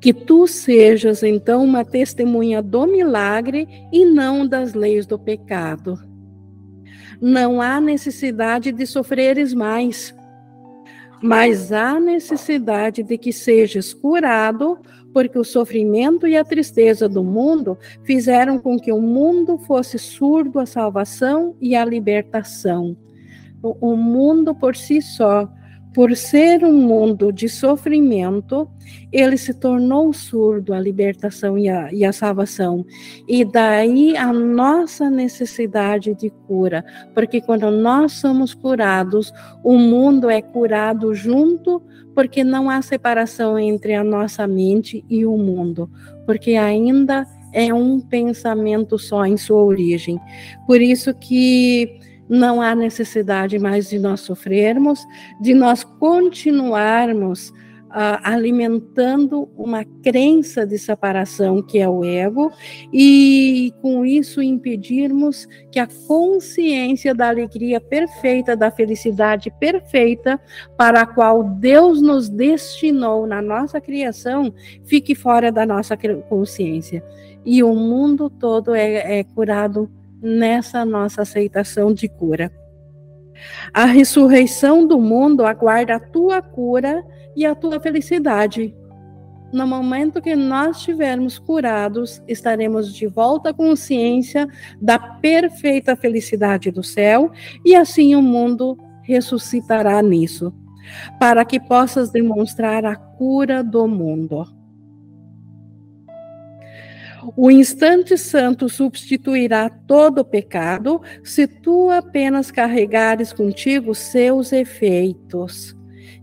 Que tu sejas, então, uma testemunha do milagre e não das leis do pecado. Não há necessidade de sofreres mais, mas há necessidade de que sejas curado, porque o sofrimento e a tristeza do mundo fizeram com que o mundo fosse surdo à salvação e à libertação. O mundo por si só por ser um mundo de sofrimento, ele se tornou surdo à libertação e à, e à salvação. E daí a nossa necessidade de cura, porque quando nós somos curados, o mundo é curado junto, porque não há separação entre a nossa mente e o mundo, porque ainda é um pensamento só em sua origem. Por isso que não há necessidade mais de nós sofrermos, de nós continuarmos uh, alimentando uma crença de separação que é o ego, e com isso impedirmos que a consciência da alegria perfeita, da felicidade perfeita, para a qual Deus nos destinou na nossa criação, fique fora da nossa consciência. E o mundo todo é, é curado nessa nossa aceitação de cura. A ressurreição do mundo aguarda a tua cura e a tua felicidade. No momento que nós estivermos curados, estaremos de volta à consciência da perfeita felicidade do céu e assim o mundo ressuscitará nisso, para que possas demonstrar a cura do mundo. O instante santo substituirá todo o pecado se tu apenas carregares contigo seus efeitos.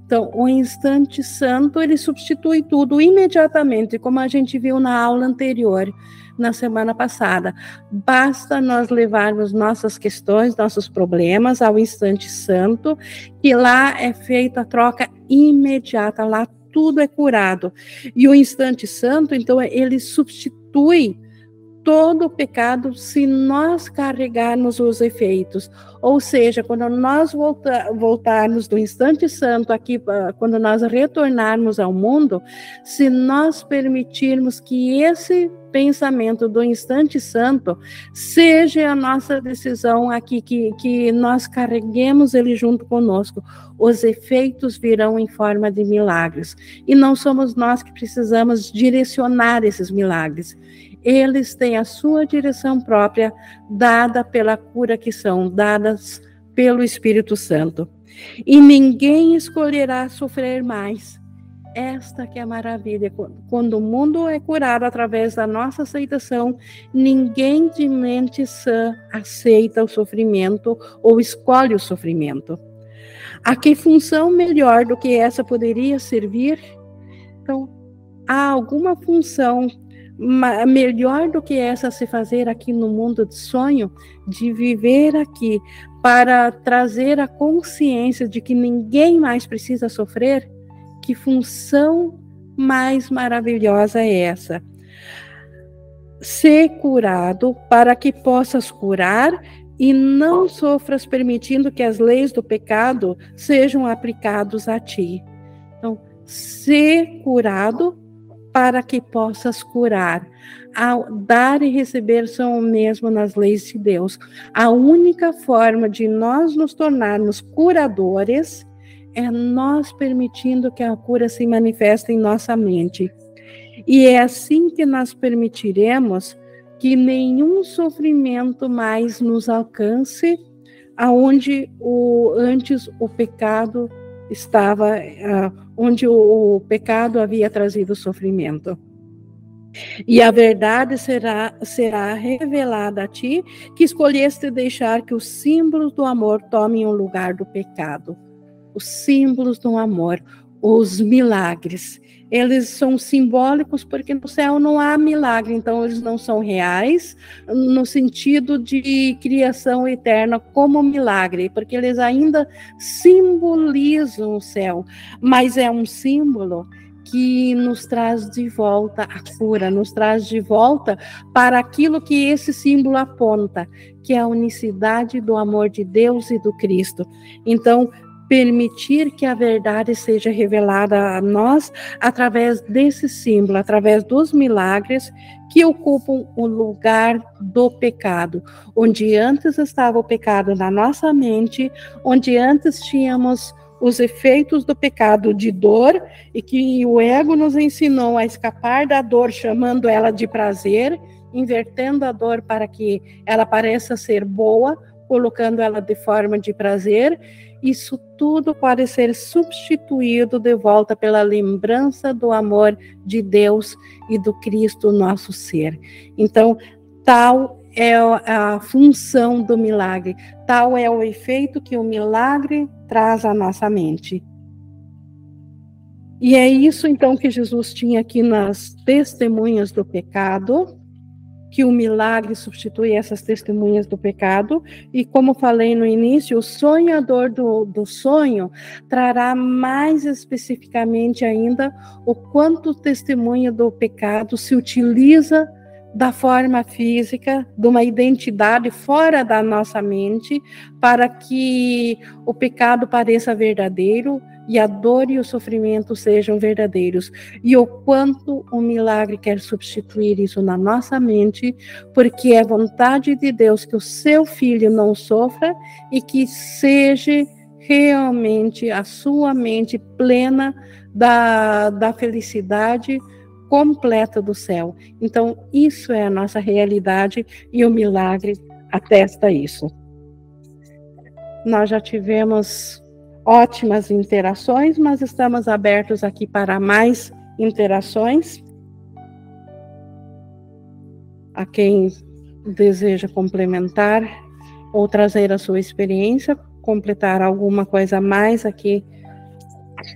Então, o instante santo, ele substitui tudo imediatamente, como a gente viu na aula anterior, na semana passada. Basta nós levarmos nossas questões, nossos problemas ao instante santo, e lá é feita a troca imediata, lá tudo é curado. E o instante santo, então, ele substitui todo o pecado se nós carregarmos os efeitos. Ou seja, quando nós volta, voltarmos do instante santo aqui, ah, quando nós retornarmos ao mundo, se nós permitirmos que esse pensamento do instante santo seja a nossa decisão aqui, que, que nós carreguemos ele junto conosco. Os efeitos virão em forma de milagres. E não somos nós que precisamos direcionar esses milagres eles têm a sua direção própria, dada pela cura que são dadas pelo Espírito Santo. E ninguém escolherá sofrer mais. Esta que é a maravilha. Quando o mundo é curado através da nossa aceitação, ninguém de mente sã aceita o sofrimento ou escolhe o sofrimento. A que função melhor do que essa poderia servir? Então, há alguma função melhor do que essa se fazer aqui no mundo de sonho, de viver aqui para trazer a consciência de que ninguém mais precisa sofrer, que função mais maravilhosa é essa? Ser curado para que possas curar e não sofras permitindo que as leis do pecado sejam aplicados a ti. Então, ser curado para que possas curar. Ao dar e receber são o mesmo nas leis de Deus. A única forma de nós nos tornarmos curadores é nós permitindo que a cura se manifeste em nossa mente. E é assim que nós permitiremos que nenhum sofrimento mais nos alcance, aonde o antes o pecado estava, uh, onde o, o pecado havia trazido sofrimento. E a verdade será, será revelada a ti, que escolheste deixar que os símbolos do amor tomem o lugar do pecado. Os símbolos do amor, os milagres eles são simbólicos porque no céu não há milagre, então eles não são reais no sentido de criação eterna como milagre, porque eles ainda simbolizam o céu, mas é um símbolo que nos traz de volta a cura, nos traz de volta para aquilo que esse símbolo aponta, que é a unicidade do amor de Deus e do Cristo. Então, permitir que a verdade seja revelada a nós através desse símbolo, através dos milagres que ocupam o lugar do pecado, onde antes estava o pecado na nossa mente, onde antes tínhamos os efeitos do pecado de dor e que o ego nos ensinou a escapar da dor, chamando ela de prazer, invertendo a dor para que ela pareça ser boa, colocando ela de forma de prazer isso tudo pode ser substituído de volta pela lembrança do amor de Deus e do Cristo, nosso ser. Então, tal é a função do milagre, tal é o efeito que o milagre traz à nossa mente. E é isso então que Jesus tinha aqui nas testemunhas do pecado, que o milagre substitui essas testemunhas do pecado, e como falei no início, o sonhador do, do sonho trará mais especificamente ainda o quanto o testemunho do pecado se utiliza da forma física, de uma identidade fora da nossa mente, para que o pecado pareça verdadeiro, e a dor e o sofrimento sejam verdadeiros, e o quanto o milagre quer substituir isso na nossa mente, porque é vontade de Deus que o seu filho não sofra e que seja realmente a sua mente plena da, da felicidade completa do céu. Então, isso é a nossa realidade e o milagre atesta isso. Nós já tivemos ótimas interações, mas estamos abertos aqui para mais interações. A quem deseja complementar ou trazer a sua experiência, completar alguma coisa mais aqui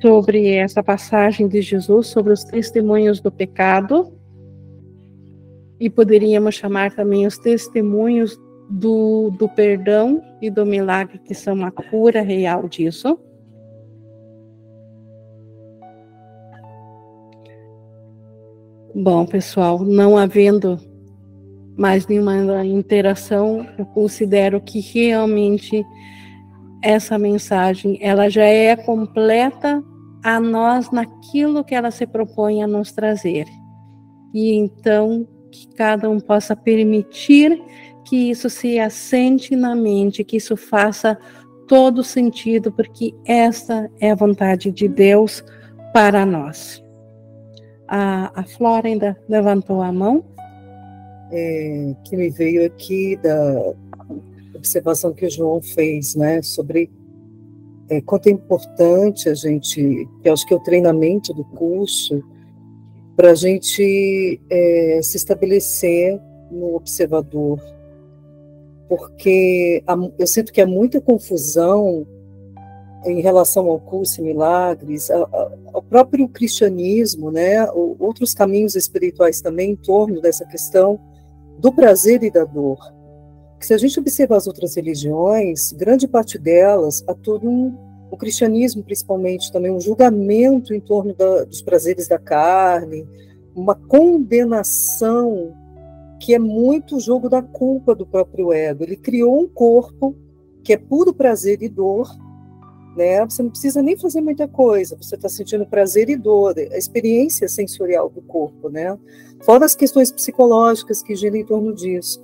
sobre essa passagem de Jesus, sobre os testemunhos do pecado. E poderíamos chamar também os testemunhos do, do perdão e do milagre, que são a cura real disso. Bom, pessoal, não havendo mais nenhuma interação, eu considero que realmente essa mensagem ela já é completa a nós naquilo que ela se propõe a nos trazer. E então que cada um possa permitir que isso se assente na mente, que isso faça todo sentido, porque esta é a vontade de Deus para nós. A, a Flora ainda levantou a mão. É, que me veio aqui da observação que o João fez, né, sobre é, quanto é importante a gente, que acho que é o treinamento do curso, para a gente é, se estabelecer no observador, porque eu sinto que há muita confusão em relação ao curso e milagres, ao próprio cristianismo, né, outros caminhos espirituais também em torno dessa questão do prazer e da dor. Se a gente observar as outras religiões, grande parte delas todo um, o cristianismo principalmente também um julgamento em torno da, dos prazeres da carne, uma condenação que é muito o jogo da culpa do próprio ego. Ele criou um corpo que é puro prazer e dor, né? Você não precisa nem fazer muita coisa, você está sentindo prazer e dor, a experiência sensorial do corpo, né? Fora as questões psicológicas que giram em torno disso.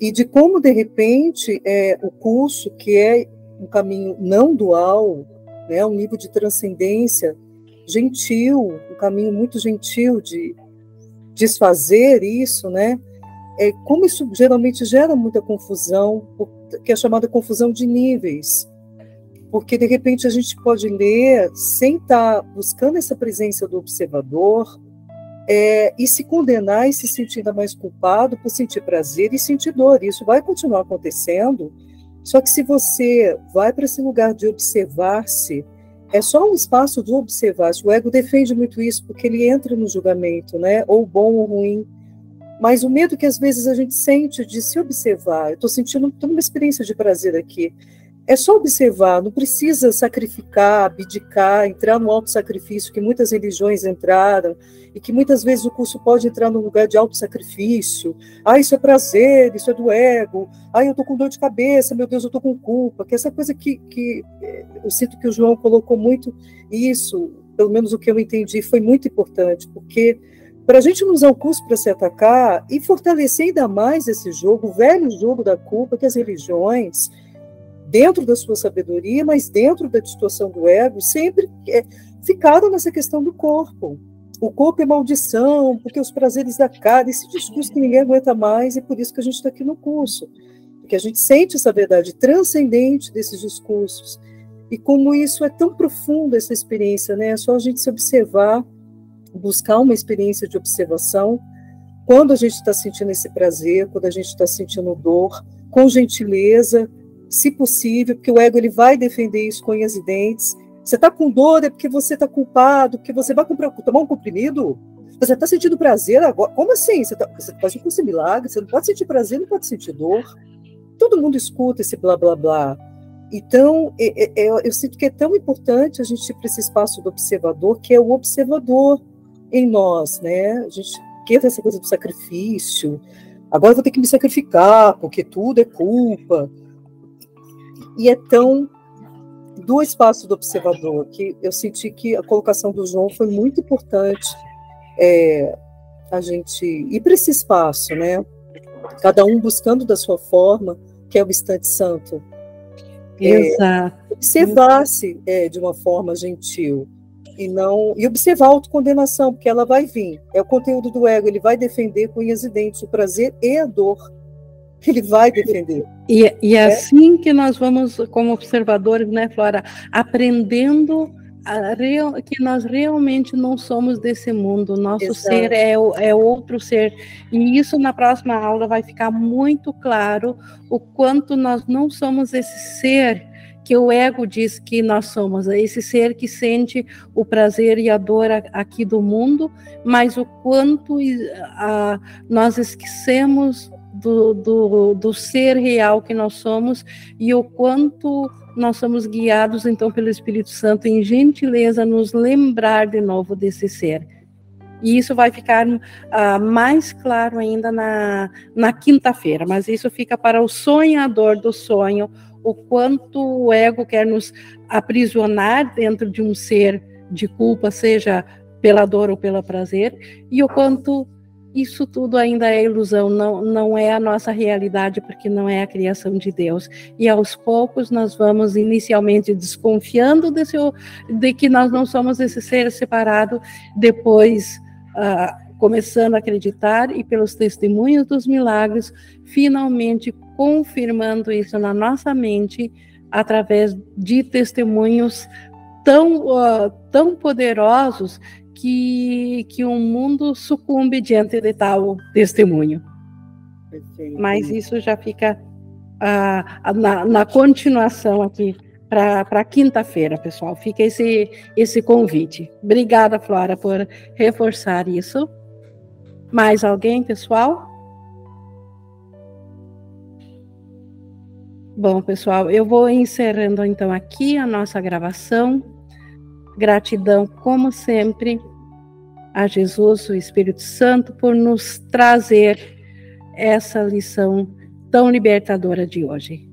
E de como, de repente, é, o curso, que é um caminho não dual, né, um nível de transcendência gentil, um caminho muito gentil de desfazer isso, né? É, como isso geralmente gera muita confusão, que é chamada confusão de níveis, porque de repente a gente pode ler sem estar buscando essa presença do observador é, e se condenar e se sentir ainda mais culpado por sentir prazer e sentir dor. Isso vai continuar acontecendo, só que se você vai para esse lugar de observar-se, é só um espaço do observar-se. O ego defende muito isso porque ele entra no julgamento, né? Ou bom ou ruim. Mas o medo que às vezes a gente sente de se observar, eu estou sentindo toda uma experiência de prazer aqui é só observar, não precisa sacrificar, abdicar, entrar no auto-sacrifício que muitas religiões entraram e que muitas vezes o curso pode entrar no lugar de auto-sacrifício. Ah, isso é prazer, isso é do ego. Ah, eu estou com dor de cabeça, meu Deus, eu estou com culpa. Que essa coisa que, que eh, eu sinto que o João colocou muito isso, pelo menos o que eu entendi, foi muito importante, porque para a gente não usar o curso para se atacar e fortalecer ainda mais esse jogo, o velho jogo da culpa que as religiões dentro da sua sabedoria, mas dentro da distorção do ego, sempre é, ficaram nessa questão do corpo. O corpo é maldição, porque os prazeres da carne, esse discurso que ninguém aguenta mais, e por isso que a gente está aqui no curso. Porque a gente sente essa verdade transcendente desses discursos. E como isso é tão profundo, essa experiência, né? É só a gente se observar, buscar uma experiência de observação. Quando a gente está sentindo esse prazer, quando a gente está sentindo dor, com gentileza, se possível, porque o ego ele vai defender isso com e dentes. Você está com dor é porque você está culpado, porque você vai comprar, tomar um comprimido. Você está sentindo prazer agora? Como assim? Você, tá, você pode um milagre, você não pode sentir prazer, não pode sentir dor. Todo mundo escuta esse blá blá blá. Então, é, é, é eu sinto que é tão importante a gente ir para esse espaço do observador, que é o observador em nós, né? A gente quer essa coisa do sacrifício. Agora vou ter que me sacrificar, porque tudo é culpa e é tão do espaço do observador que eu senti que a colocação do João foi muito importante é, a gente ir para esse espaço, né? Cada um buscando da sua forma, que é o instante santo. É, Exato. Observar-se é, de uma forma gentil e não e observar a autocondenação, porque ela vai vir. É o conteúdo do ego, ele vai defender com unhas e dentes o prazer e a dor ele vai defender. E, e é assim que nós vamos, como observadores, né, Flora, aprendendo real, que nós realmente não somos desse mundo, nosso Exato. ser é, é outro ser. E isso na próxima aula vai ficar muito claro o quanto nós não somos esse ser que o ego diz que nós somos, esse ser que sente o prazer e a dor aqui do mundo, mas o quanto a, nós esquecemos do, do, do ser real que nós somos e o quanto nós somos guiados então pelo Espírito Santo em gentileza nos lembrar de novo desse ser. E isso vai ficar uh, mais claro ainda na, na quinta-feira, mas isso fica para o sonhador do sonho, o quanto o ego quer nos aprisionar dentro de um ser de culpa, seja pela dor ou pelo prazer, e o quanto isso tudo ainda é ilusão, não, não é a nossa realidade, porque não é a criação de Deus. E aos poucos nós vamos inicialmente desconfiando desse, de que nós não somos esse ser separado, depois uh, começando a acreditar e pelos testemunhos dos milagres, finalmente confirmando isso na nossa mente através de testemunhos tão, uh, tão poderosos que, que o mundo sucumbe diante de tal testemunho. Perfeito. Mas isso já fica uh, na, na continuação aqui para quinta-feira, pessoal. Fica esse, esse convite. Obrigada, Flora, por reforçar isso. Mais alguém, pessoal? Bom, pessoal, eu vou encerrando então aqui a nossa gravação. Gratidão, como sempre, a Jesus, o Espírito Santo, por nos trazer essa lição tão libertadora de hoje.